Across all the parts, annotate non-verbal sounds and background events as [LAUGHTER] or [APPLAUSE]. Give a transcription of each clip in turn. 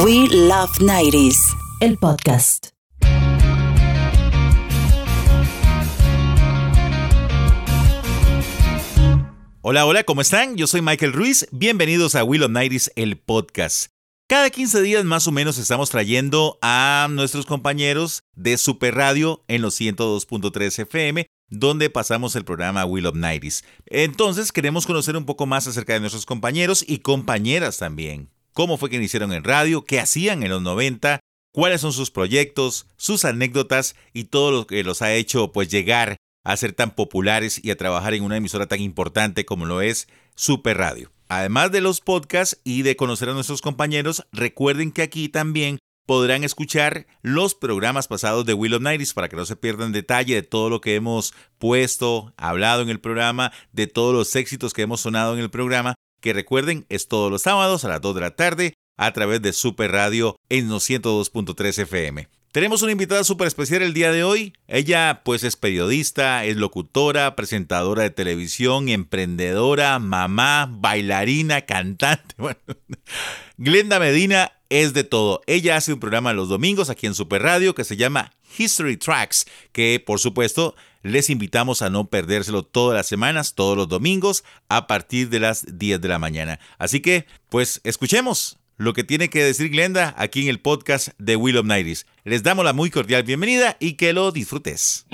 We Love 90s, el podcast. Hola, hola, ¿cómo están? Yo soy Michael Ruiz. Bienvenidos a Will of Nighties, el podcast. Cada 15 días más o menos estamos trayendo a nuestros compañeros de Super Radio en los 102.3 FM, donde pasamos el programa Will of Nighties. Entonces queremos conocer un poco más acerca de nuestros compañeros y compañeras también cómo fue que iniciaron en radio, qué hacían en los 90, cuáles son sus proyectos, sus anécdotas y todo lo que los ha hecho pues llegar a ser tan populares y a trabajar en una emisora tan importante como lo es Super Radio. Además de los podcasts y de conocer a nuestros compañeros, recuerden que aquí también podrán escuchar los programas pasados de Will of Nighties para que no se pierdan detalle de todo lo que hemos puesto, hablado en el programa, de todos los éxitos que hemos sonado en el programa que recuerden es todos los sábados a las 2 de la tarde a través de Super Radio en los 102.3 FM. Tenemos una invitada súper especial el día de hoy. Ella pues es periodista, es locutora, presentadora de televisión, emprendedora, mamá, bailarina, cantante. [LAUGHS] Glenda Medina es de todo. Ella hace un programa los domingos aquí en Super Radio que se llama History Tracks, que por supuesto les invitamos a no perdérselo todas las semanas, todos los domingos, a partir de las 10 de la mañana. Así que, pues, escuchemos lo que tiene que decir Glenda aquí en el podcast de Will of. Les damos la muy cordial bienvenida y que lo disfrutes.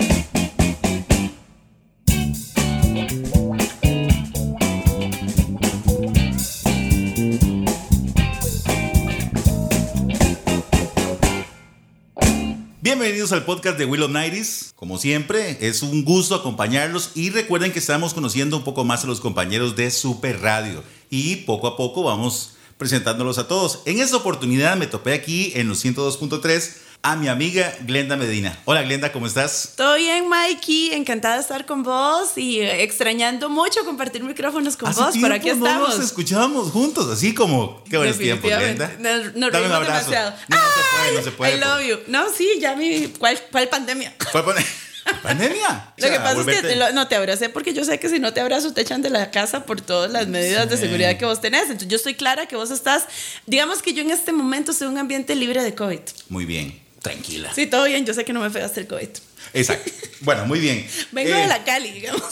Bienvenidos al podcast de Will of Nighties. Como siempre, es un gusto acompañarlos y recuerden que estamos conociendo un poco más a los compañeros de Super Radio y poco a poco vamos presentándolos a todos. En esta oportunidad me topé aquí en los 102.3 a mi amiga Glenda Medina. Hola Glenda, ¿cómo estás? Todo bien, Mikey. Encantada de estar con vos y extrañando mucho compartir micrófonos con vos. Pero aquí estamos. nos escuchábamos juntos, así como. Qué buenos tiempos, Glenda. Nos, nos Dame un abrazo. demasiado. No, no, se puede, no se puede. I love you. No, sí, ya mi. ¿Cuál, cuál pandemia? ¿Cuál pandemia? [LAUGHS] ¿Pandemia? Lo que pasa es que no te abracé porque yo sé que si no te abrazo te echan de la casa por todas las medidas de seguridad que vos tenés. Entonces yo estoy clara que vos estás, digamos que yo en este momento estoy en un ambiente libre de COVID. Muy bien tranquila. Sí, todo bien, yo sé que no me pegaste el COVID. Exacto. Bueno, muy bien. [LAUGHS] Vengo de eh, la Cali, digamos. [LAUGHS]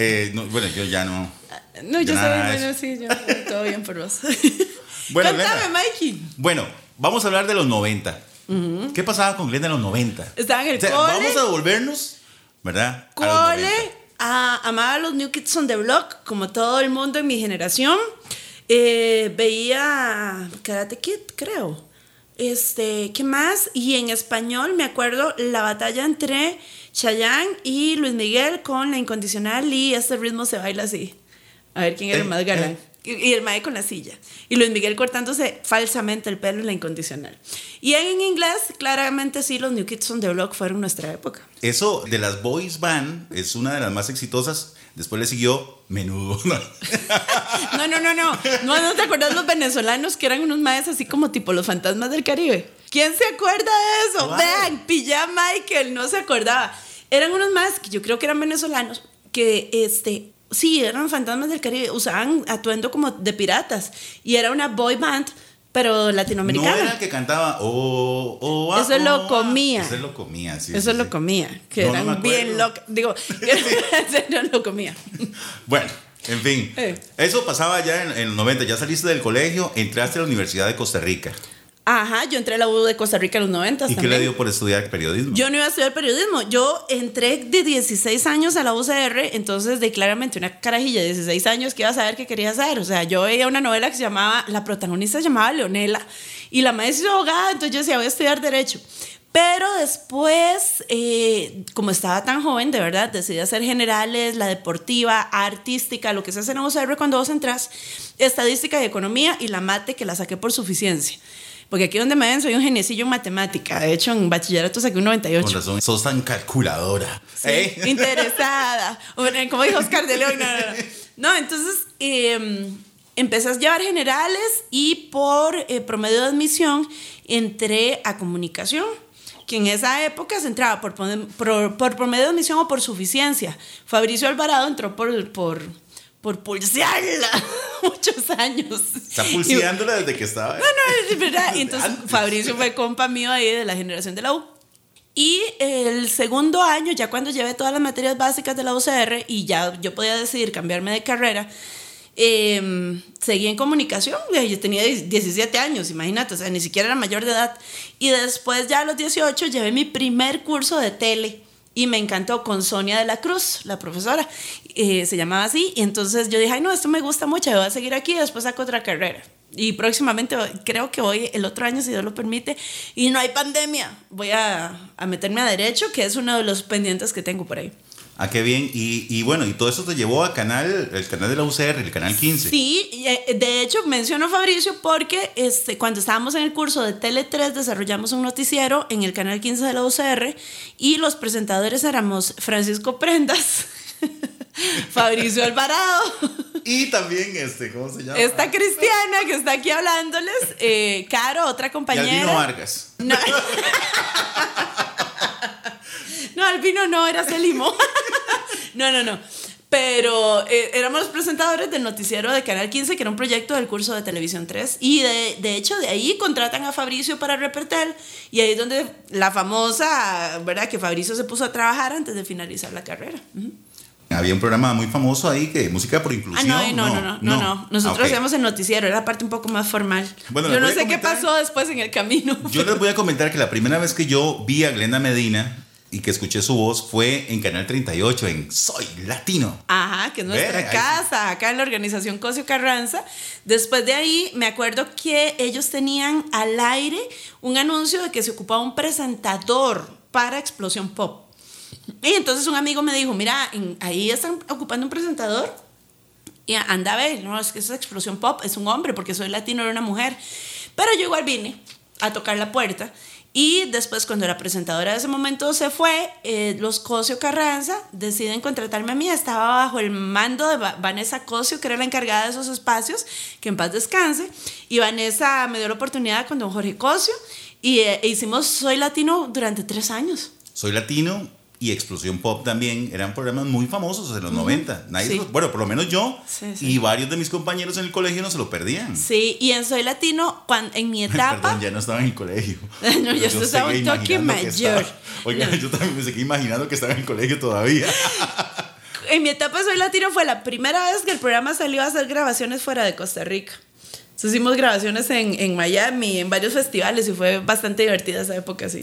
Eh, bueno, yo ya no. No, yo sé, bueno, sí, yo todo bien por vos. [LAUGHS] Bueno, Contame, Mikey. Bueno, vamos a hablar de los 90. ¿Qué pasaba con Glenda en los 90? Estaba en el cole. Vamos a devolvernos, ¿verdad? Cole, a, amaba a los New Kids on the Block, como todo el mundo en mi generación. Eh, veía Karate Kid, creo. Este, ¿qué más? Y en español me acuerdo la batalla entre Chayanne y Luis Miguel con la incondicional y este ritmo se baila así. A ver quién era el eh, más galán. Eh. Y el mae con la silla. Y Luis Miguel cortándose falsamente el pelo en la incondicional. Y en inglés, claramente sí, los New Kids on the Block fueron nuestra época. Eso de las boys band es una de las más exitosas Después le siguió Menudo. [LAUGHS] No, no, no, no. No, no te acuerdas los venezolanos que eran unos maes así como tipo los fantasmas del Caribe. ¿Quién se acuerda de eso? Vean, pilla Michael, no se acordaba. Eran unos maes que yo creo que eran venezolanos que este sí, eran fantasmas del Caribe, usaban atuendo como de piratas y era una boy band pero latinoamericana. No era el que cantaba oh, oh, ah, Eso lo oh, ah". comía. Eso lo comía, sí. Eso lo comía. Que eran bien locos. Digo, eso lo comía. Bueno, en fin. Eh. Eso pasaba ya en, en los 90. Ya saliste del colegio, entraste a la Universidad de Costa Rica. Ajá, yo entré a la U de Costa Rica en los 90. ¿Y qué le dio por estudiar periodismo? Yo no iba a estudiar periodismo. Yo entré de 16 años a la UCR, entonces de claramente una carajilla de 16 años que iba a saber qué quería hacer. O sea, yo veía una novela que se llamaba, la protagonista se llamaba Leonela y la maestra abogada, entonces yo decía, voy a estudiar Derecho. Pero después, eh, como estaba tan joven, de verdad, decidí hacer generales, la deportiva, artística, lo que se hace en UCR cuando vos entras, estadística y economía y la mate que la saqué por suficiencia. Porque aquí donde me ven soy un geniecillo en matemática. De hecho, en bachillerato saqué un 98. Con razón, sos tan calculadora. ¿Eh? [LAUGHS] Interesada. Como dijo Oscar de León. No, no, no. no entonces eh, empecé a llevar generales y por eh, promedio de admisión entré a comunicación que en esa época se entraba por, por, por, promedio de admisión o por suficiencia. Fabricio Alvarado entró por, por, por pulsearla [LAUGHS] muchos años. Está pulseándola desde que estaba. No, no, es verdad. [LAUGHS] Y entonces Fabricio fue compa mío ahí de la generación de la U. Y el segundo año, ya cuando llevé todas las materias básicas de la UCR y ya yo podía decidir cambiarme de carrera, eh, seguí en comunicación. Yo tenía 17 años, imagínate, o sea, ni siquiera era mayor de edad. Y después, ya a los 18, llevé mi primer curso de tele y me encantó con Sonia de la Cruz, la profesora, eh, se llamaba así, y entonces yo dije, ay no, esto me gusta mucho, voy a seguir aquí, después saco otra carrera. Y próximamente, creo que voy el otro año, si Dios lo permite, y no hay pandemia, voy a, a meterme a derecho, que es uno de los pendientes que tengo por ahí. Ah, qué bien. Y, y, bueno, y todo eso te llevó a canal, el canal de la UCR, el canal 15. Sí, eh, de hecho menciono Fabricio porque este, cuando estábamos en el curso de Tele 3 desarrollamos un noticiero en el canal 15 de la UCR y los presentadores éramos Francisco Prendas. [LAUGHS] Fabricio Alvarado. Y también, este, ¿cómo se llama? Esta Cristiana que está aquí hablándoles. Eh, Caro, otra compañera. Y Albino Vargas. No. no, Albino no, era Celimo. no, no, no. Pero eh, éramos los presentadores del noticiero de Canal 15, que era un proyecto del curso de Televisión 3. Y de, de hecho, de ahí contratan a Fabricio para Repertel. Y ahí es donde la famosa, ¿verdad? Que Fabricio se puso a trabajar antes de finalizar la carrera. Uh -huh. Había un programa muy famoso ahí que música por inclusión. Ah, no, no, no, no, no, no. Nosotros hacíamos el noticiero, era la parte un poco más formal. Bueno, yo no sé qué pasó después en el camino. Yo les voy a comentar que la primera vez que yo vi a Glenda Medina y que escuché su voz fue en Canal 38, en Soy Latino. Ajá, que es nuestra Ve, casa, acá en la organización Cosio Carranza. Después de ahí, me acuerdo que ellos tenían al aire un anuncio de que se ocupaba un presentador para Explosión Pop. Y entonces un amigo me dijo, mira, ahí están ocupando un presentador. Y anda a ver, no, es que esa explosión pop es un hombre, porque soy latino, era una mujer. Pero yo igual vine a tocar la puerta. Y después, cuando la presentadora de ese momento se fue, eh, los Cosio Carranza deciden contratarme a mí. Estaba bajo el mando de Vanessa Cosio, que era la encargada de esos espacios, que en paz descanse. Y Vanessa me dio la oportunidad con don Jorge Cosio. Y eh, hicimos Soy Latino durante tres años. Soy Latino y Explosión Pop también eran programas muy famosos en los uh -huh. 90. Nadie sí. los, bueno, por lo menos yo sí, sí. y varios de mis compañeros en el colegio no se lo perdían. Sí, y en Soy Latino, cuando, en mi [LAUGHS] etapa. Perdón, ya no estaba en el colegio. [LAUGHS] no, yo, yo estaba un toque mayor. Oiga, no. yo también me seguí imaginando que estaba en el colegio todavía. [LAUGHS] en mi etapa Soy Latino fue la primera vez que el programa salió a hacer grabaciones fuera de Costa Rica. Entonces hicimos grabaciones en, en Miami, en varios festivales y fue bastante divertida esa época, sí.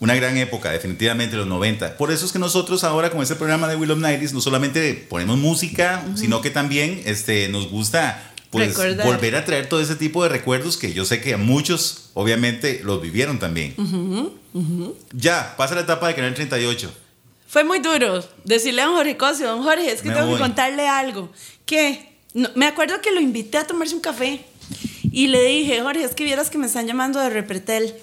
Una gran época, definitivamente, los 90. Por eso es que nosotros ahora con este programa de Will of Nighties no solamente ponemos música, uh -huh. sino que también este, nos gusta pues, volver a traer todo ese tipo de recuerdos que yo sé que a muchos obviamente los vivieron también. Uh -huh. Uh -huh. Ya, pasa la etapa de Canal 38. Fue muy duro decirle a don Jorge Cosio, don Jorge, es que me tengo voy. que contarle algo. ¿Qué? No, me acuerdo que lo invité a tomarse un café y le dije, Jorge, es que vieras que me están llamando de Repretel.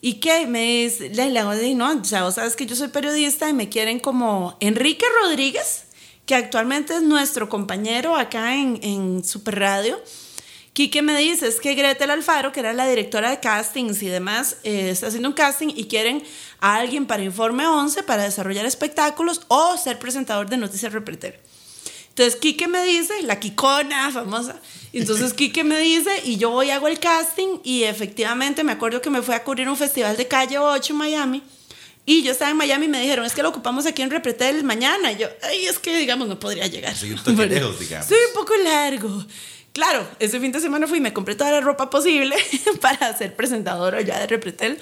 ¿Y qué? Me dice, le, le hago de, no, sea, vos sabes que yo soy periodista y me quieren como Enrique Rodríguez, que actualmente es nuestro compañero acá en, en Super Radio. Quique me dice, es que Gretel Alfaro, que era la directora de castings y demás, eh, está haciendo un casting y quieren a alguien para Informe 11 para desarrollar espectáculos o ser presentador de Noticias Reportero. Entonces Quique me dice, la Kikona famosa, entonces Quique me dice y yo voy hago el casting y efectivamente me acuerdo que me fui a cubrir un festival de calle 8 en Miami y yo estaba en Miami y me dijeron, es que lo ocupamos aquí en Repretel mañana. Y yo, ay, es que digamos no podría llegar. Soy un toque lejos, digamos. Soy un poco largo. Claro, ese fin de semana fui y me compré toda la ropa posible [LAUGHS] para ser presentadora ya de Repretel.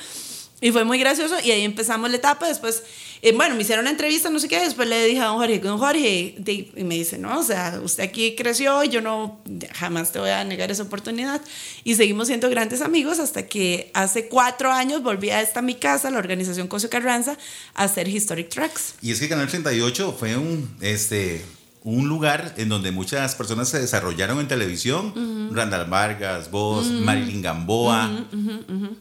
Y fue muy gracioso y ahí empezamos la etapa. Después, eh, bueno, me hicieron una entrevista, no sé qué. Después le dije a don Jorge, don Jorge, y me dice, no, o sea, usted aquí creció y yo no, jamás te voy a negar esa oportunidad. Y seguimos siendo grandes amigos hasta que hace cuatro años volví a esta mi casa, la organización Cosio Carranza, a hacer Historic Tracks. Y es que Canal 38 fue un, este, un lugar en donde muchas personas se desarrollaron en televisión. Uh -huh. Randall Vargas, vos, uh -huh. Marilyn Gamboa. Uh -huh,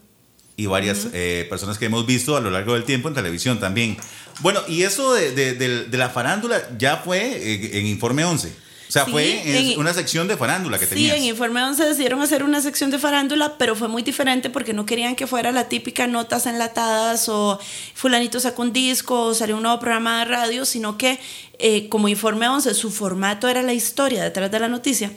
y varias uh -huh. eh, personas que hemos visto a lo largo del tiempo en televisión también. Bueno, y eso de, de, de, de la farándula ya fue eh, en Informe 11. O sea, Sí, fue en- una sección de farándula que Sí, tenías. en Informe 11 decidieron hacer una sección de farándula, pero fue muy diferente porque no querían que fuera la típica notas enlatadas o fulanito sacó un disco o salió un nuevo programa de radio, sino que eh, como Informe 11 su formato era la historia detrás de la noticia,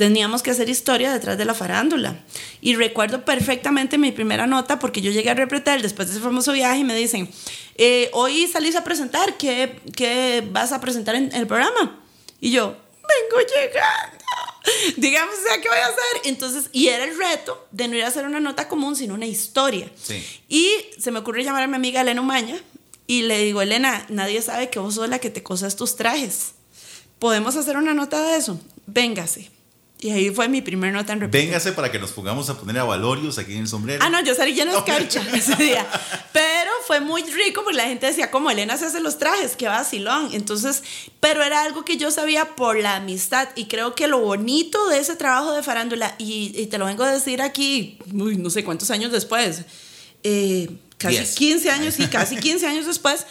teníamos que hacer historia detrás de la farándula. Y recuerdo perfectamente mi primera nota porque yo llegué a Repretel después de ese famoso viaje y me dicen, eh, hoy salís a presentar, ¿qué, ¿qué vas a presentar en el programa? Y yo, vengo llegando. Digamos, ¿qué voy a hacer? Entonces, y era el reto de no ir a hacer una nota común, sino una historia. Sí. Y se me ocurrió llamar a mi amiga Elena Umaña y le digo, Elena, nadie sabe que vos sos la que te cosas tus trajes. ¿Podemos hacer una nota de eso? Véngase. Y ahí fue mi primer nota en República. Véngase para que nos pongamos a poner a valorios aquí en el sombrero. Ah, no, yo salí llena de escarcha [LAUGHS] ese día. Pero fue muy rico porque la gente decía, como Elena se hace los trajes, qué vacilón. Entonces, pero era algo que yo sabía por la amistad y creo que lo bonito de ese trabajo de farándula, y, y te lo vengo a decir aquí, uy, no sé cuántos años después, eh, casi Diez. 15 años y casi 15 años después.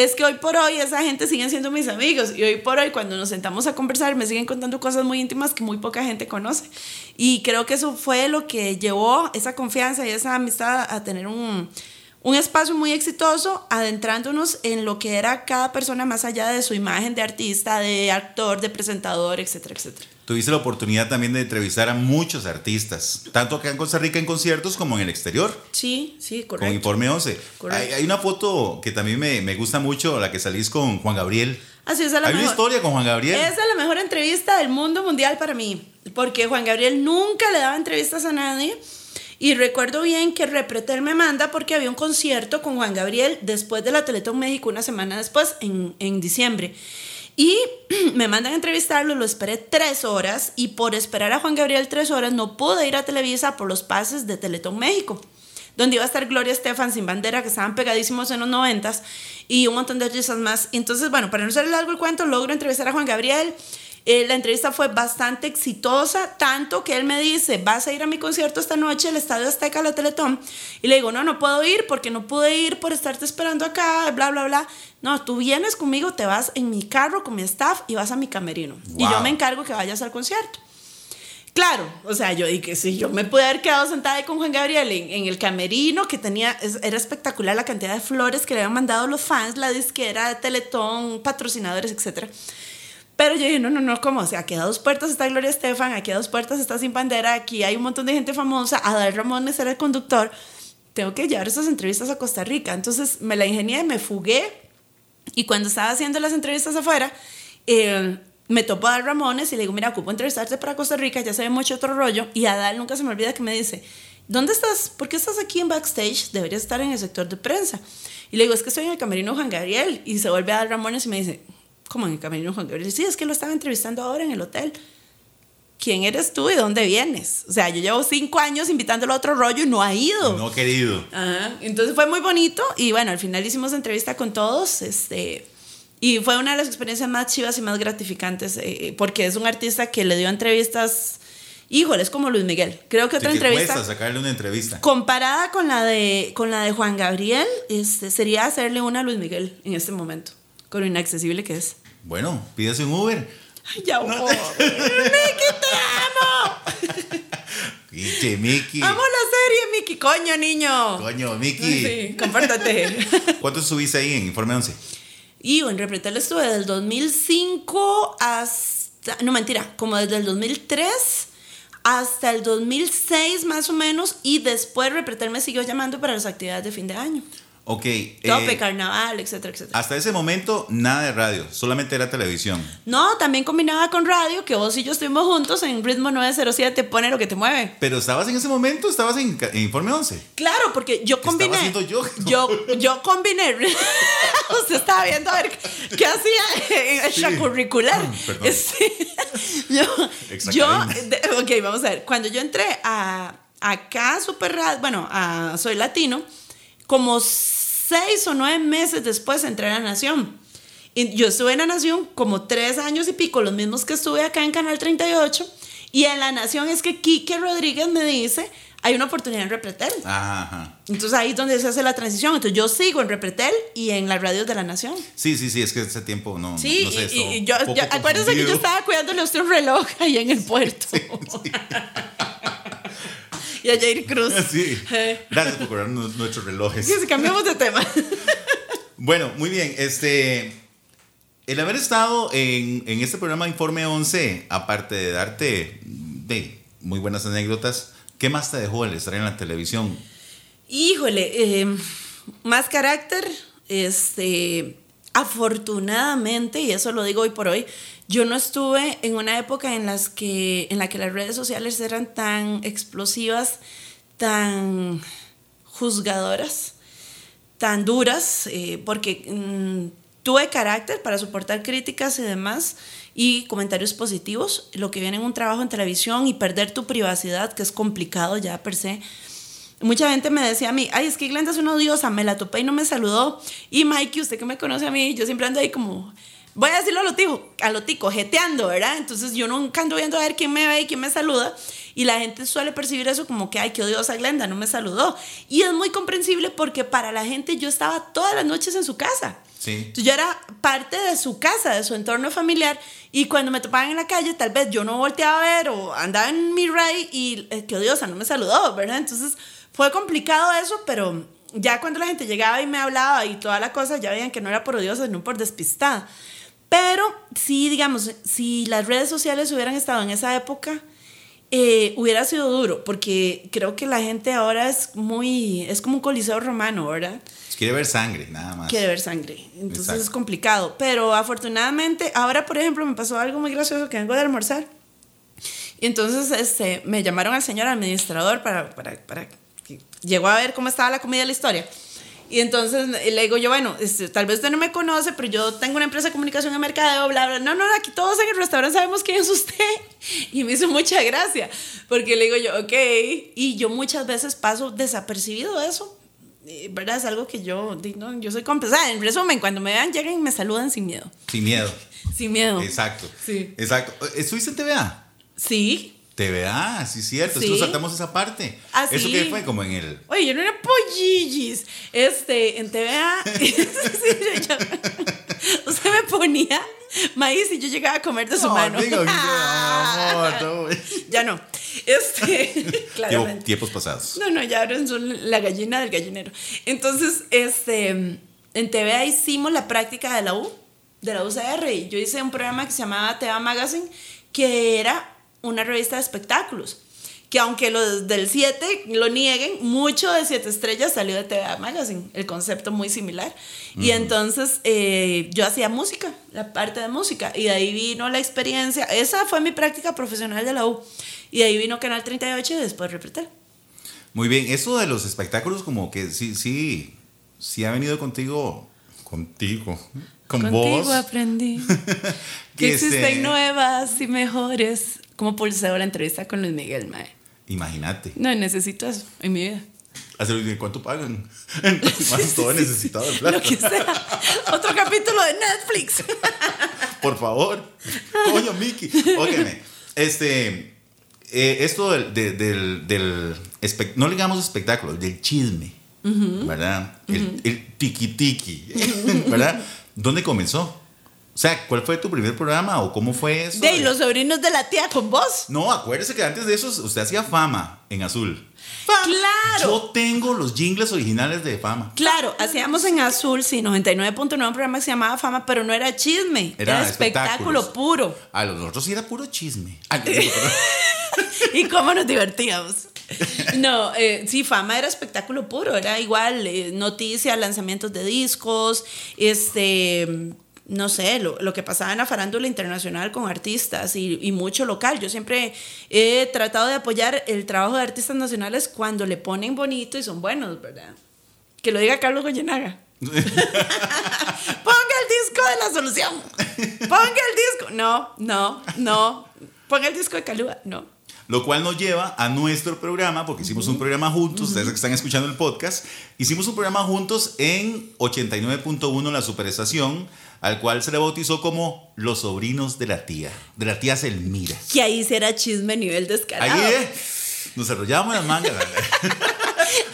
Es que hoy por hoy esa gente siguen siendo mis amigos y hoy por hoy cuando nos sentamos a conversar me siguen contando cosas muy íntimas que muy poca gente conoce. Y creo que eso fue lo que llevó esa confianza y esa amistad a tener un, un espacio muy exitoso adentrándonos en lo que era cada persona más allá de su imagen de artista, de actor, de presentador, etcétera, etcétera. Tuviste la oportunidad también de entrevistar a muchos artistas, tanto acá en Costa Rica en conciertos como en el exterior. Sí, sí, Con correcto. Informe 11. Correcto. Hay, hay una foto que también me, me gusta mucho, la que salís con Juan Gabriel. Así es, a la Hay una mejor- historia con Juan Gabriel. Esa es la mejor entrevista del mundo mundial para mí, porque Juan Gabriel nunca le daba entrevistas a nadie. Y recuerdo bien que Repretel me manda porque había un concierto con Juan Gabriel después de la Teletón México, una semana después, en, en diciembre. Y [CLEARS THROAT] me mandan a entrevistarlo, lo esperé tres horas y por esperar a Juan Gabriel tres horas no pude ir a Televisa por los pases de Teletón México donde iba a estar Gloria Estefan sin bandera, que estaban pegadísimos en los noventas, y un montón de artistas más. Entonces, bueno, para no ser largo el cuento, logro entrevistar a Juan Gabriel. Eh, la entrevista fue bastante exitosa, tanto que él me dice, vas a ir a mi concierto esta noche, el Estadio Azteca, la Teletón. Y le digo, no, no puedo ir porque no pude ir por estarte esperando acá, bla, bla, bla. No, tú vienes conmigo, te vas en mi carro con mi staff y vas a mi camerino. Y yo me encargo que vayas al concierto. Claro, o sea, yo dije, si yo me pude haber quedado sentada ahí con Juan Gabriel en, en el camerino, que tenía, es- era espectacular la cantidad de flores que le habían mandado los fans, la disquera, Teletón, patrocinadores, etc. Pero yo dije, no, no, no, ¿cómo? O sea, aquí a dos puertas está Gloria Estefan, aquí a dos puertas está Sin Bandera, aquí hay un montón de gente famosa, Adal Ramones era el conductor, tengo que llevar esas entrevistas a Costa Rica. Entonces me la ingenié, me fugué, y cuando estaba haciendo las entrevistas afuera, eh, me topó a Adal Ramones y le digo, mira, ocupo entrevistarte para Costa Rica, ya se ve mucho otro rollo. Y Adal nunca se me olvida que me dice, ¿dónde estás? ¿Por qué estás aquí en backstage? Deberías estar en el sector de prensa. Y le digo, es que estoy en el camerino Juan Gabriel. Y se vuelve a Adal Ramones y me dice, ¿cómo en el camerino Juan Gabriel? Sí, es que lo estaba entrevistando ahora en el hotel. ¿Quién eres tú y dónde vienes? O sea, yo llevo cinco años invitándolo a otro rollo y no ha ido. No querido. Ajá, Entonces fue muy bonito y bueno, al final hicimos entrevista con todos, este, y fue una de las experiencias más chivas y más gratificantes, eh, porque es un artista que le dio entrevistas, híjole, es como Luis Miguel. Creo que Sí, otra que entrevista cuesta sacarle una entrevista. comparada con la de con la de Juan Gabriel, este, sería hacerle una a Luis Miguel en este momento, con lo inaccesible que es. Bueno, pídase un Uber. Ay, ya, voy. Miki, te amo. [LAUGHS] Que Miki. Amo la serie, Miki, coño, niño. Coño, Miki. Sí, compártate. [LAUGHS] ¿Cuánto subiste ahí en Informe 11? Y en Repretel estuve del 2005 hasta, no mentira, como desde el 2003 hasta el 2006 más o menos y después Repretel me siguió llamando para las actividades de fin de año. Ok. Tope, eh, carnaval, etcétera, etcétera. hasta ese momento, nada de radio, solamente era televisión. No, también combinaba con radio, que vos y yo estuvimos juntos en Ritmo 907, pone lo que te mueve. Pero estabas en ese momento, estabas en, Informe 11. Claro, porque yo ¿Qué estaba combiné. haciendo yo? Yo, yo combiné. [LAUGHS] Usted estaba viendo a ver qué hacía en Sí. extracurricular. [CLEARS THROAT] Perdón. [LAUGHS] Sí. Yo, yo ok, vamos a ver. Cuando yo entré a acá Super Radio, bueno, a Soy Latino, como seis o nueve meses después entré a La Nación. Y yo estuve en La Nación como tres años y pico, los mismos que estuve acá en Canal 38. Y en La Nación es que Quique Rodríguez me dice, hay una oportunidad en Repretel. Ajá, ajá. Entonces ahí es donde se hace la transición. Entonces yo sigo en Repretel y en las radios de la Nación. Sí, sí, sí, es que ese tiempo no. Sí, no sé, y, y yo, yo- acuérdense que yo estaba cuidándole a usted un reloj ahí en el [LAUGHS] puerto. Y a Jair Cruz. [LAUGHS] Sí. Eh, Gracias por cobrarnos nuestros relojes. sí, cambiamos de tema. [LAUGHS] Bueno, muy bien. Este. El haber estado en, en este programa Informe 11, aparte de darte de muy buenas anécdotas, ¿qué más te dejó el estar en la televisión? Híjole, eh, más carácter, este, afortunadamente, y eso lo digo hoy por hoy, yo no estuve en una época en, las que, en la que las redes sociales eran tan explosivas, tan juzgadoras, tan duras, eh, porque mm, tuve carácter para soportar críticas y demás y comentarios positivos, lo que viene en un trabajo en televisión y perder tu privacidad, que es complicado ya per se. Mucha gente me decía a mí, ay, es que Glenda es una odiosa, me la topé y no me saludó. Y Mikey, usted que me conoce a mí, yo siempre ando ahí como, voy a decirlo a lo tico, a lo tico, jeteando, ¿verdad? Entonces yo nunca ando viendo a ver quién me ve y quién me saluda. Y la gente suele percibir eso como que, ay, qué odiosa Glenda, no me saludó. Y es muy comprensible porque para la gente yo estaba todas las noches en su casa. Sí. Entonces yo era parte de su casa, de su entorno familiar, y cuando me topaban en la calle, tal vez yo no volteaba a ver o andaba en mi ride y eh, qué odiosa, no me saludó, ¿verdad? Entonces fue complicado eso, pero ya cuando la gente llegaba y me hablaba y toda la cosa, ya veían que no era por odiosa, sino por despistada. Pero sí, digamos, si las redes sociales hubieran estado en esa época, eh, hubiera sido duro, porque creo que la gente ahora es muy, es como un coliseo romano, ¿verdad? Quiere ver sangre, nada más. quiere ver sangre. Entonces Exacto. es complicado. Pero afortunadamente, ahora por ejemplo me pasó algo muy gracioso que vengo de almorzar. Y entonces este, me llamaron al señor administrador para, para, para que llegó a ver cómo estaba la comida de la historia. Y entonces le digo yo, bueno, este, tal vez usted no me conoce, pero yo tengo una empresa de comunicación y mercadeo, bla, bla. No, no, aquí todos en el restaurante sabemos quién es usted. [LAUGHS] Y me hizo mucha gracia, porque le digo yo, ok. Y yo muchas veces paso desapercibido de eso. ¿Verdad? Es algo que yo, no, yo soy compensada. En resumen, cuando me vean, llegan y me saludan sin miedo. Sin miedo. [LAUGHS] Sin miedo. Exacto. Sí. Exacto. ¿Estuviste en TVA? Sí. TVA, sí, cierto. Es Sí. que saltamos esa parte. Ah, ¿Eso qué fue? Como en el. Oye, yo no era pollillis. Este, en TVA. usted [LAUGHS] [LAUGHS] [LAUGHS] me ponía maíz y yo llegaba a comer de su No, mano. digo, no. ya no. Este, claramente. tiempos pasados. No, no, ya ahora son la gallina del gallinero. Entonces, este, en TVA hicimos la práctica de la U, de la UCR, y yo hice un programa que se llamaba TVA Magazine, que era una revista de espectáculos. Que aunque los del 7 lo nieguen, mucho de 7 estrellas salió de TVA Magazine, el concepto muy similar. Y entonces eh, yo hacía música, la parte de música, y de ahí vino la experiencia. Esa fue mi práctica profesional de la U. Y de ahí vino Canal 38 y después Repretel. Muy bien, eso de los espectáculos, como que sí, sí, sí ha venido contigo. Contigo. Con Contigo vos. aprendí [LAUGHS] Que existen nuevas y mejores. Como pulseo la entrevista con Luis Miguel, mae. Imagínate. No, necesito eso en mi vida. Hacer cuánto pagan. [LAUGHS] Más todo necesitado de plata. Lo que sea. Otro capítulo de Netflix. [LAUGHS] Por favor. Coño, Mickey. Óigame. Este. eh, esto del. de- del, del espe- no le digamos espectáculo, del chisme. ¿Verdad? El, el tiki-tiki. [LAUGHS] ¿Verdad? ¿Dónde comenzó? O sea, ¿cuál fue tu primer programa o cómo fue eso? De los sobrinos de la tía con vos. No, acuérdese que antes de eso usted hacía fama en azul. Claro. Yo tengo los jingles originales de fama. Claro, hacíamos en Azul, sí, 99.9 un programa que se llamaba Fama, pero no era chisme, Era era, espectáculo puro. A los otros sí era puro chisme. [LAUGHS] Ay, [LAUGHS] y cómo nos divertíamos. No, eh, sí, fama era espectáculo puro, era igual, eh, noticias, lanzamientos de discos, este, no sé, lo, lo que pasaba en la farándula internacional con artistas y, y mucho local. Yo siempre he tratado de apoyar el trabajo de artistas nacionales cuando le ponen bonito y son buenos, ¿verdad? Que lo diga Carlos Goyenaga. [LAUGHS] Ponga el disco de la solución. Ponga el disco. No, no, no. Ponga el disco de Calúa. No. Lo cual nos lleva a nuestro programa, porque hicimos un programa juntos, ustedes que están escuchando el podcast, hicimos un programa juntos en 89.1 La Superestación, al cual se le bautizó como Los Sobrinos de la Tía, de la tía Selmira. Que ahí será chisme a nivel descarado. Ahí, ¿eh? Nos enrollábamos las mangas. [LAUGHS]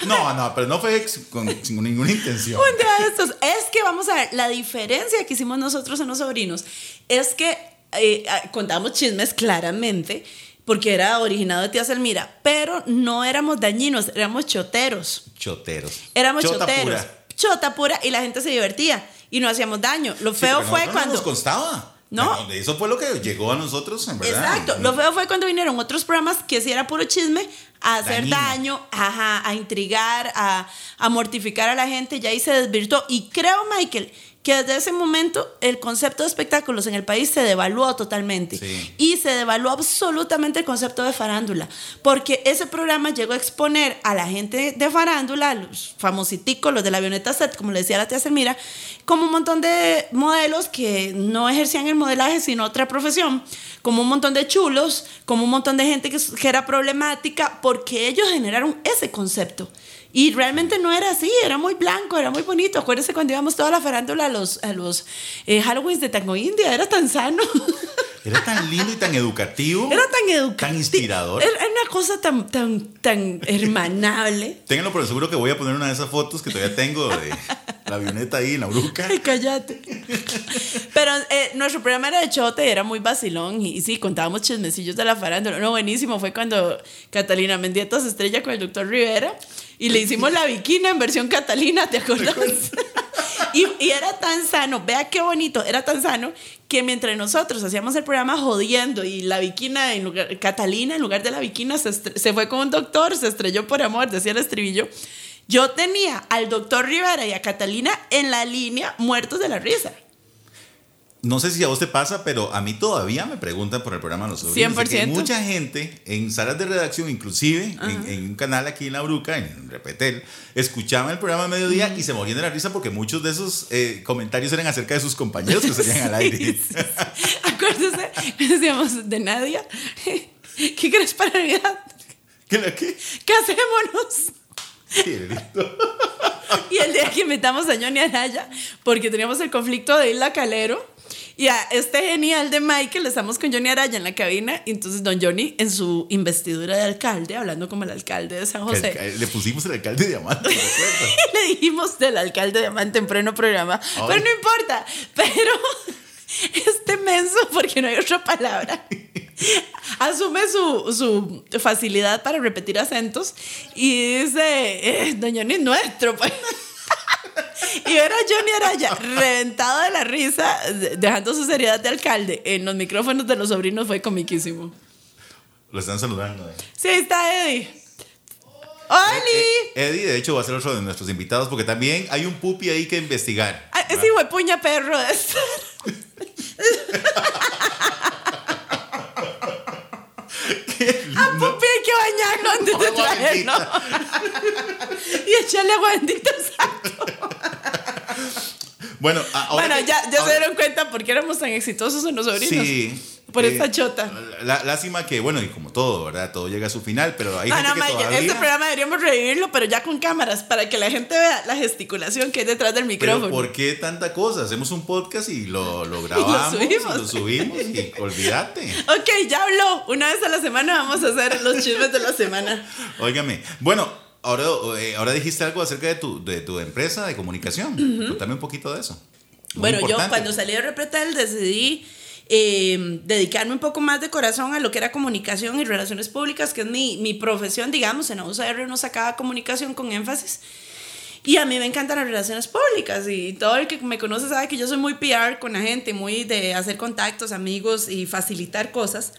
No, no, pero no fue con, sin ninguna intención. Un día de estos. Es que vamos a ver, la diferencia que hicimos nosotros en los sobrinos es que eh, contamos chismes claramente, porque era originado de tía Selmira, pero no éramos dañinos, éramos choteros. Choteros. Éramos Chota choteros. pura. Chota pura y la gente se divertía y no hacíamos daño. Lo feo fue cuando. nos constaba. No. Bueno, Eso fue lo que llegó a nosotros, en verdad. Exacto. Lo feo fue cuando vinieron otros programas que sí era puro chisme, a hacer daño, ajá, a intrigar, a, a mortificar a la gente, ya ahí se desvirtuó. Y creo, Michael, que desde ese momento el concepto de espectáculos en el país se devaluó totalmente. Sí. Y se devaluó absolutamente el concepto de farándula. Porque ese programa llegó a exponer a la gente de farándula, los famositicos, los de la avioneta set, como le decía la tía Selmira, como un montón de modelos que no ejercían el modelaje, sino otra profesión, como un montón de chulos, como un montón de gente que, que era problemática, porque ellos generaron ese concepto. Y realmente no era así, era muy blanco, era muy bonito. Acuérdense cuando íbamos toda la farándula a los, a los eh, Halloweens de Tango India, era tan sano. [LAUGHS] Era tan lindo y tan educativo. Era tan educativo. Tan inspirador. Era una cosa tan, tan, tan hermanable. [LAUGHS] Ténganlo por seguro que voy a poner una de esas fotos que todavía tengo de la avioneta ahí bruca. Ay, [LAUGHS] cállate. Pero eh, nuestro programa era de chote, era muy vacilón. Y, y sí, contábamos chismecillos de la farándula. No, buenísimo. Fue cuando Catalina Mendieta se estrella con el doctor Rivera. Y le hicimos la viquina en versión Catalina, ¿te acuerdas? [LAUGHS] [LAUGHS] Y, y era tan sano, vea qué bonito, era tan sano que mientras nosotros hacíamos el programa jodiendo y la viquina, en lugar, Catalina en lugar de la viquina se, se fue con un doctor, se estrelló por amor, decía el estribillo. Yo tenía al doctor Rivera y a Catalina en la línea muertos de la risa. No sé si a vos te pasa, pero a mí todavía me preguntan por el programa Los Sobrinos. de que 100%. mucha gente en salas de redacción, inclusive en, en un canal aquí en La Bruca, en Repetel, escuchaban el programa a mediodía y se morían de la risa porque muchos de esos eh, comentarios eran acerca de sus compañeros que salían al [LAUGHS] aire. Acuérdese, decíamos de Nadia, [LAUGHS] ¿qué crees para Navidad? ¿Qué la qué? Casémonos. Qué lindo. [LAUGHS] Y el día que invitamos a Johnny Araya, porque teníamos el conflicto de Isla Calero, y a este genial de Michael, estamos con Johnny Araya en la cabina, y entonces don Johnny en su investidura de alcalde, hablando como el alcalde de San José, Le pusimos el alcalde diamante, ¿me acuerdas? [LAUGHS] le dijimos del alcalde diamante en pleno programa, Ay. pero no importa, pero [LAUGHS] este menso, porque no hay otra palabra, [LAUGHS] asume su, su facilidad para repetir acentos y dice, eh, Johnny es nuestro, pues. [LAUGHS] Y ver a Johnny Araya reventado de la risa, de- dejando su seriedad de alcalde en los micrófonos de los sobrinos fue comiquísimo. Lo están saludando. eh. Sí, ahí está Eddie. ¡Oli! Eddie, de hecho, va a ser otro de nuestros invitados porque también hay un pupi ahí que investigar. Ah, Ese huepuña perro [LAUGHS] A Pupi hay que bañarlo antes de Agua [LAUGHS] traerlo. [LAUGHS] y echarle agua bendita. Bueno, ahora Bueno, ya, ya se dieron cuenta por qué éramos tan exitosos en los sobrinos. Sí. Por eh, esta chota. lástima que, bueno, y como todo, ¿verdad? Todo llega a su final, pero hay No, gente no, que Mike, todavía... este programa deberíamos revivirlo, pero ya con cámaras, para que la gente vea la gesticulación que hay detrás del micrófono. Pero ¿por qué tanta cosa? Hacemos un podcast y lo, lo [LAUGHS] grabamos y subimos. lo subimos y [LAUGHS] olvídate. Ok, ya habló. Una vez a la semana vamos a hacer los chismes de la semana. [LAUGHS] Óigame, bueno, ahora, eh, ahora dijiste algo acerca de tu, de tu empresa de comunicación. Contame un poquito de eso. Muy Bueno, yo cuando salí de Repretel decidí eh, dedicarme un poco más de corazón a lo que era comunicación y relaciones públicas, que es mi, mi profesión, digamos. En la UCR uno sacaba comunicación con énfasis. Y a mí me encantan las relaciones públicas y todo el que me conoce sabe que yo soy muy PR con la gente, muy de hacer contactos, amigos y facilitar cosas.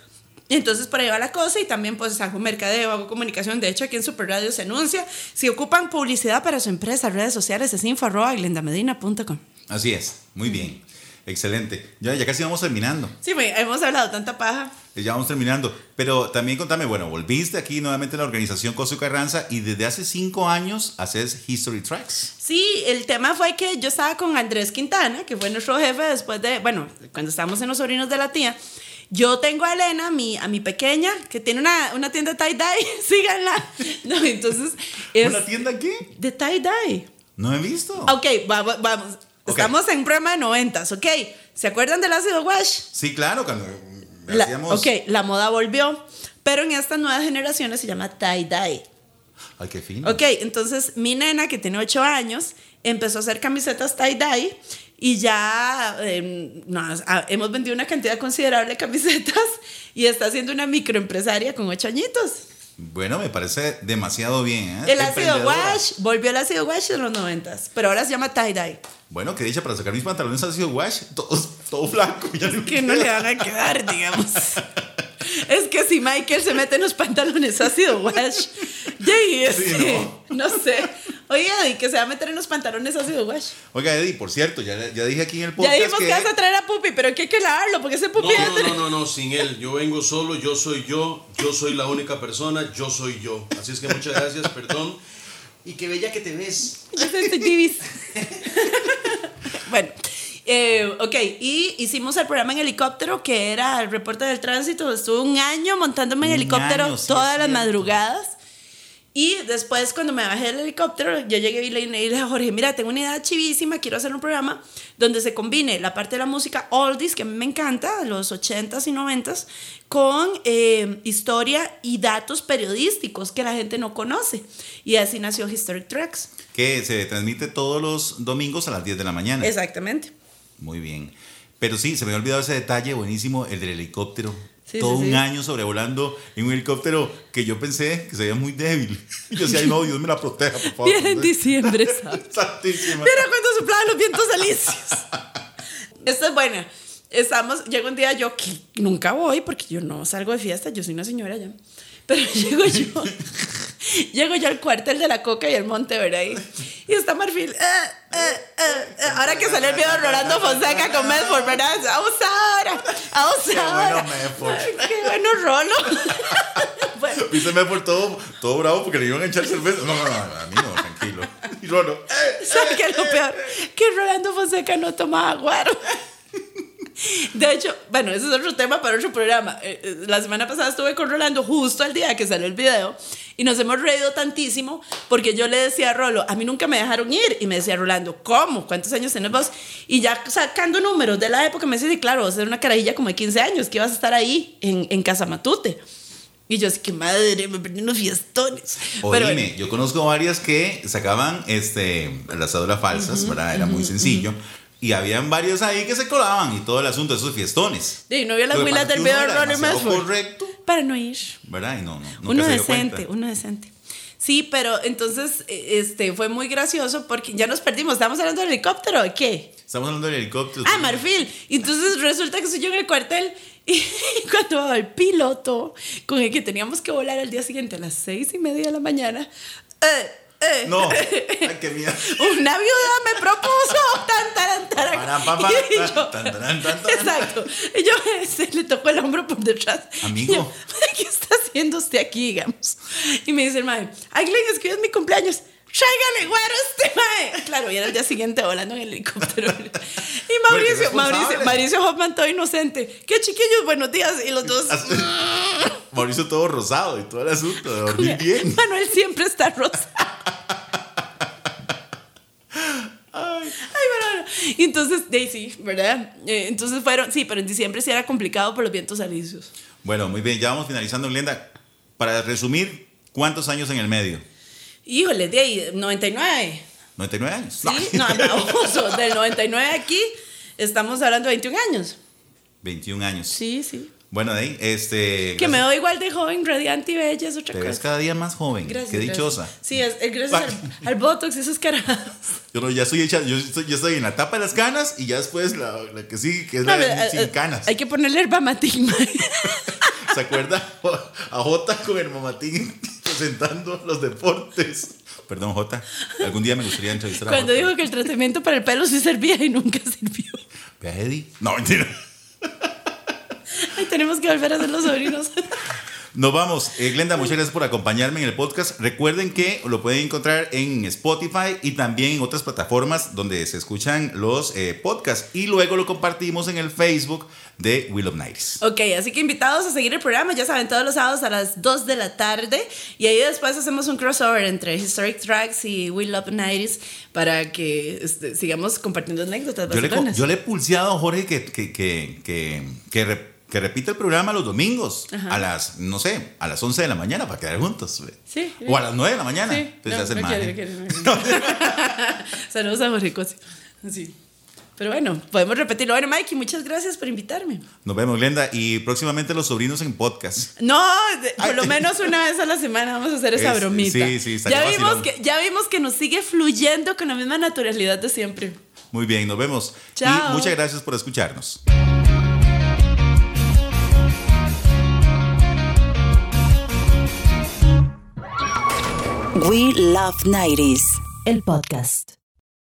Entonces por ahí va la cosa y también pues hago mercadeo, hago comunicación. De hecho aquí en Super Radio se anuncia. Si ocupan publicidad para su empresa, redes sociales, es info arroba glendamedina.com. Así es, muy bien. Excelente. Ya, ya casi vamos terminando. Sí, hemos hablado tanta paja. Ya vamos terminando. Pero también contame, bueno, volviste aquí nuevamente a la organización Coso Carranza y desde hace cinco años haces History Tracks. Sí, el tema fue que yo estaba con Andrés Quintana, que fue nuestro jefe después de, bueno, cuando estábamos en los sobrinos de la tía. Yo tengo a Elena, mi, a mi pequeña, que tiene una, una tienda de tie-dye, [LAUGHS] síganla. No, entonces, es ¿Una tienda qué? de tie-dye. No he visto. Ok, vamos, vamos. Estamos en un programa de noventas, ¿ok? ¿Se acuerdan del ácido wash? Sí, claro, cuando La- hacíamos... ok, la moda volvió, Pero en estas nuevas generaciones se llama tie-dye. Ay, qué fino. Ok, entonces mi nena, que tiene 8 años, empezó a hacer camisetas tie-dye y ya eh, nos- a- hemos vendido una cantidad considerable de camisetas y está siendo una microempresaria con 8 añitos. Bueno, me parece demasiado bien. ¿eh? El ácido wash, volvió el ácido wash en los 90, pero ahora se llama tie-dye. Bueno, que dicha para sacar mis pantalones ha sido wash, todo, todo flaco. Ya no Que no le van a quedar, digamos. [LAUGHS] Es que si Michael se mete en los pantalones ácido wash, Jay, Sí, este, no. sé. Oye, y que se va a meter en los pantalones ácido wash. Oiga, Eddie, por cierto, ya, ya dije aquí en el Ya podcast dijimos que... que vas a traer a Pupi, pero que hay que lavarlo, porque ese Pupi No, ya no, no, no, no, sin él. Yo vengo solo, yo soy yo, yo soy la única persona, yo soy yo. Así es que muchas gracias, perdón. Y qué bella que te ves. Ya estoy divis. bueno, eh, ok, y hicimos el programa en helicóptero que era el reporte del tránsito. Estuve un año montándome en Un helicóptero año, sí, todas las madrugadas. Y después, cuando me bajé del helicóptero, yo llegué y le y le dije a Jorge: Mira, tengo una idea chivísima. Quiero hacer un programa donde se combine la parte de la música oldies, que a mí me encanta, los 80s y 90s, con eh, historia y datos periodísticos que la gente no conoce. Y así nació Historic Tracks. que se transmite todos los domingos a las 10 de la mañana. Exactamente. Muy bien. Pero sí, se me había olvidado ese detalle buenísimo, el del helicóptero. Sí, Todo sí, un sí. año sobrevolando en un helicóptero que yo pensé que se veía muy débil. [LAUGHS] Yo decía, ay no, Dios me la proteja, por favor. Bien en diciembre. [LAUGHS] Santísima. Mira cuando soplaban los vientos alisios. [LAUGHS] Esta es buena. Estamos, llega un día yo que nunca voy porque yo no salgo de fiesta, yo soy una señora ya. Pero llego yo, llego yo al cuartel de la Coca y el Monte, ¿verdad? Y, está Marfil. eh, eh, eh. Ahora que sale el video de Rolando Fonseca con Medford, ¿verdad? Abusadora, abusadora. Qué bueno, Medford. Qué bueno Rolo. [LAUGHS] bueno, Viste, me por todo, todo bravo porque le iban a echar cerveza. No, no, no, a mí no, tranquilo. Y Rolo, eh, [LAUGHS] ¿Sabes qué es lo peor? Que Rolando Fonseca no tomaba guaro. [LAUGHS] De hecho, bueno, ese es otro tema para otro programa. La semana pasada estuve con Rolando justo al día que salió el video y nos hemos reído tantísimo porque yo le decía a Rolo, a mí nunca me dejaron ir. Y me decía Rolando, ¿cómo? ¿Cuántos años tienes vos? Y ya sacando números de la época me decía, sí, claro, vos eres una carajilla como de 15 años, que ibas a estar ahí en, en Casa Matute. Y yo así, que madre, me perdí unos fiestones. Pero, Oíme, yo conozco varias que sacaban este, las cédulas falsas, ¿verdad? Era muy sencillo. Y habían varios ahí que se colaban y todo el asunto de esos fiestones. Y no vio las huilas del video de Ronnie correcto, Para no ir. ¿verdad? Y no, no, nunca uno se dio decente, cuenta. uno decente. Sí, pero entonces eh, este, fue muy gracioso porque ya nos perdimos. ¿Estamos hablando del helicóptero o qué? Estamos hablando del helicóptero. Ah. Marfil. Entonces resulta que soy yo en el cuartel y cuando el piloto con el que teníamos que volar al día siguiente a las seis y media de la mañana, eh, eh, No, [LAUGHS] ay, qué miedo. una viuda me propuso. [LAUGHS] Tan, y yo, tan, tan, tan, tan. exacto. Y yo [LAUGHS] se le tocó el hombro por detrás. Amigo. Yo, ¿qué está haciendo usted aquí digamos? y me dice el mae ay Glenn es que hoy es mi cumpleaños Tráigale güero a este mae. Claro, y era el día siguiente volando en el helicóptero. [LAUGHS] Y Mauricio. Mauricio, Mauricio Hoffman todo inocente. ¿Qué chiquillos? Buenos días. Y los dos. Así- Mauricio todo rosado y todo el asunto de dormir [LAUGHS] bien. Manuel siempre está rosa. [LAUGHS] Ay, bueno, bueno. Y entonces, Daisy, ¿verdad? Eh, entonces fueron, sí, pero en diciembre sí era complicado por los vientos alisios. Bueno, muy bien, ya vamos finalizando, Glenda. Para resumir, ¿cuántos años en el medio? Híjole, de ahí, 99. 99 años. Sí, no, baboso, [LAUGHS] del 99 aquí estamos hablando de 21 años. 21 años. Sí, sí. Bueno, de ahí, este. Que me gracias- veo igual de joven, radiante y bella, es otra Te ves cosa. cada día más joven. Gracias. Qué gracias. dichosa. Sí, es, es gracias al, al Botox y esos carajados. [LAUGHS] Yo, no, ya estoy hecha, yo estoy, yo estoy en la tapa de las canas y ya después la, la que sigue, que es No, la de pero, sin eh, canas. Hay que ponerle herbamatigma. [LAUGHS] ¿Se acuerda? A Jota con el mamatín presentando los deportes. Perdón, Jota. Algún día me gustaría entrevistar a Cuando Jota. dijo que el tratamiento para el pelo sí servía y nunca sirvió. Ve a Eddie. No, mentira. Ay, tenemos que volver a ser los sobrinos. Nos vamos. Eh, Glenda, muchas gracias por acompañarme en el podcast. Recuerden que lo pueden encontrar en Spotify y también en otras plataformas donde se escuchan los eh, podcasts. Y luego lo compartimos en el Facebook de Will of Nights. Ok, así que invitados a seguir el programa, ya saben, todos los sábados a las 2 de la tarde. Y ahí después hacemos un crossover entre Historic Tracks y We Love 90s para que este, sigamos compartiendo anecdotas. Yo le, vacilonas. yo le he pulseado a Jorge que, que, que, que, que que repita el programa los domingos a las, no sé, a las 11 de la mañana para quedar juntos. Sí. O a las 9 de la mañana. Sí. Entonces No, se no mal, quiere, no quiere. Saludos a Jorge Cosi. Sí. Pero bueno, podemos repetirlo. Bueno, Mikey, muchas gracias por invitarme. Nos vemos, Glenda. Y próximamente los sobrinos en podcast. No, de- por lo menos una vez a la semana vamos a hacer esa Es- bromita. sí, sí, ya vimos vacilón. que Ya vimos que nos sigue fluyendo con la misma naturalidad de siempre. Muy bien, nos vemos. Chao. Y muchas gracias por escucharnos. We Love 90s, el podcast.